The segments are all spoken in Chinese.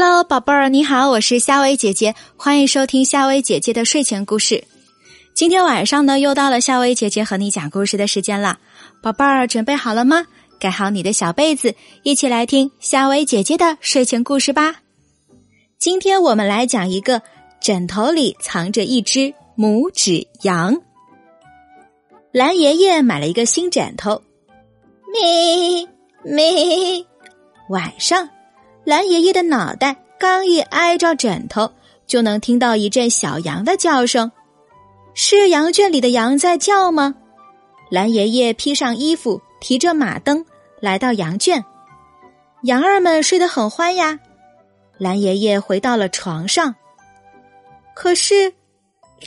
Hello，宝贝儿，你好，我是夏薇姐姐，欢迎收听夏薇姐姐的睡前故事。今天晚上呢，又到了夏薇姐姐和你讲故事的时间了，宝贝儿，准备好了吗？盖好你的小被子，一起来听夏薇姐姐的睡前故事吧。今天我们来讲一个枕头里藏着一只拇指羊。蓝爷爷买了一个新枕头，咪咪，晚上。蓝爷爷的脑袋刚一挨着枕头，就能听到一阵小羊的叫声。是羊圈里的羊在叫吗？蓝爷爷披上衣服，提着马灯来到羊圈。羊儿们睡得很欢呀。蓝爷爷回到了床上。可是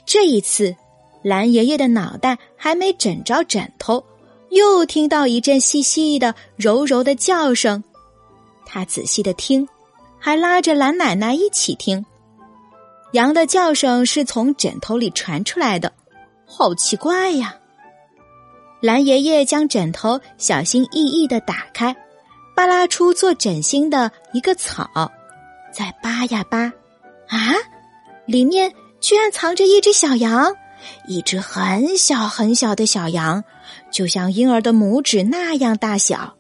这一次，蓝爷爷的脑袋还没枕着枕头，又听到一阵细细的、柔柔的叫声。他仔细的听，还拉着蓝奶奶一起听。羊的叫声是从枕头里传出来的，好奇怪呀！蓝爷爷将枕头小心翼翼的打开，扒拉出做枕芯的一个草，再扒呀扒，啊，里面居然藏着一只小羊，一只很小很小的小羊，就像婴儿的拇指那样大小。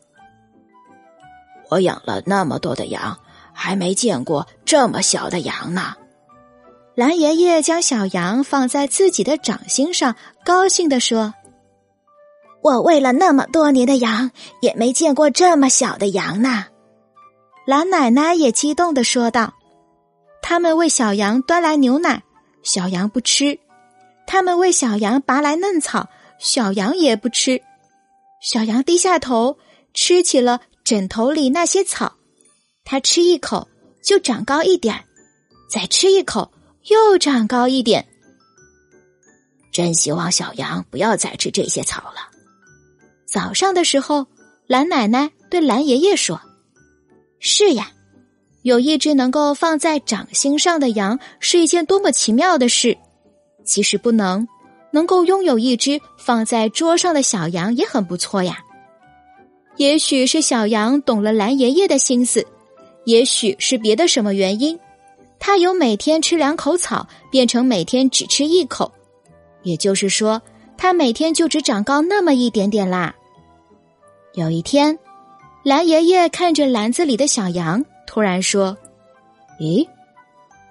我养了那么多的羊，还没见过这么小的羊呢。蓝爷爷将小羊放在自己的掌心上，高兴地说：“我喂了那么多年的羊，也没见过这么小的羊呢。”蓝奶奶也激动的说道：“他们为小羊端来牛奶，小羊不吃；他们为小羊拔来嫩草，小羊也不吃。小羊低下头，吃起了。”枕头里那些草，它吃一口就长高一点再吃一口又长高一点。真希望小羊不要再吃这些草了。早上的时候，蓝奶奶对蓝爷爷说：“是呀，有一只能够放在掌心上的羊是一件多么奇妙的事。即使不能，能够拥有一只放在桌上的小羊也很不错呀。”也许是小羊懂了蓝爷爷的心思，也许是别的什么原因，它由每天吃两口草变成每天只吃一口，也就是说，它每天就只长高那么一点点啦。有一天，蓝爷爷看着篮子里的小羊，突然说：“咦，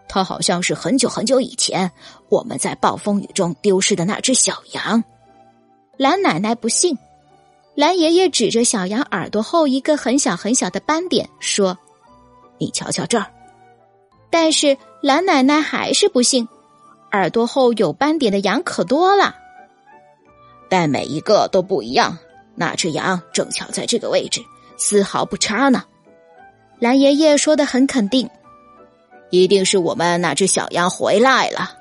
它好像是很久很久以前我们在暴风雨中丢失的那只小羊。”蓝奶奶不信。蓝爷爷指着小羊耳朵后一个很小很小的斑点说：“你瞧瞧这儿。”但是蓝奶奶还是不信，耳朵后有斑点的羊可多了，但每一个都不一样。那只羊正巧在这个位置，丝毫不差呢。蓝爷爷说的很肯定，一定是我们那只小羊回来了。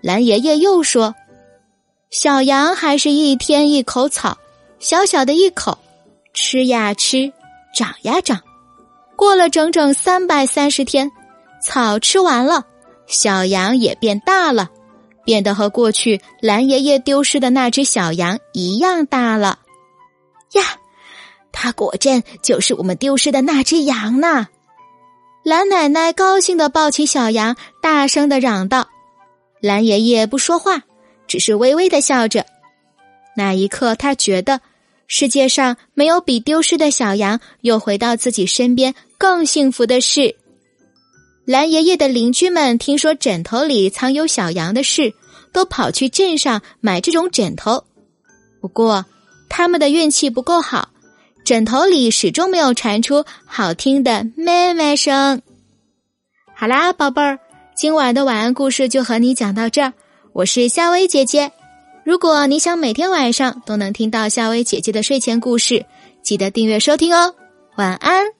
蓝爷爷又说：“小羊还是一天一口草。”小小的一口，吃呀吃，长呀长，过了整整三百三十天，草吃完了，小羊也变大了，变得和过去蓝爷爷丢失的那只小羊一样大了。呀，它果真就是我们丢失的那只羊呢！蓝奶奶高兴的抱起小羊，大声的嚷道：“蓝爷爷不说话，只是微微的笑着。那一刻，他觉得。”世界上没有比丢失的小羊又回到自己身边更幸福的事。蓝爷爷的邻居们听说枕头里藏有小羊的事，都跑去镇上买这种枕头。不过，他们的运气不够好，枕头里始终没有传出好听的咩咩声。好啦，宝贝儿，今晚的晚安故事就和你讲到这儿。我是夏薇姐姐。如果你想每天晚上都能听到夏薇姐姐的睡前故事，记得订阅收听哦。晚安。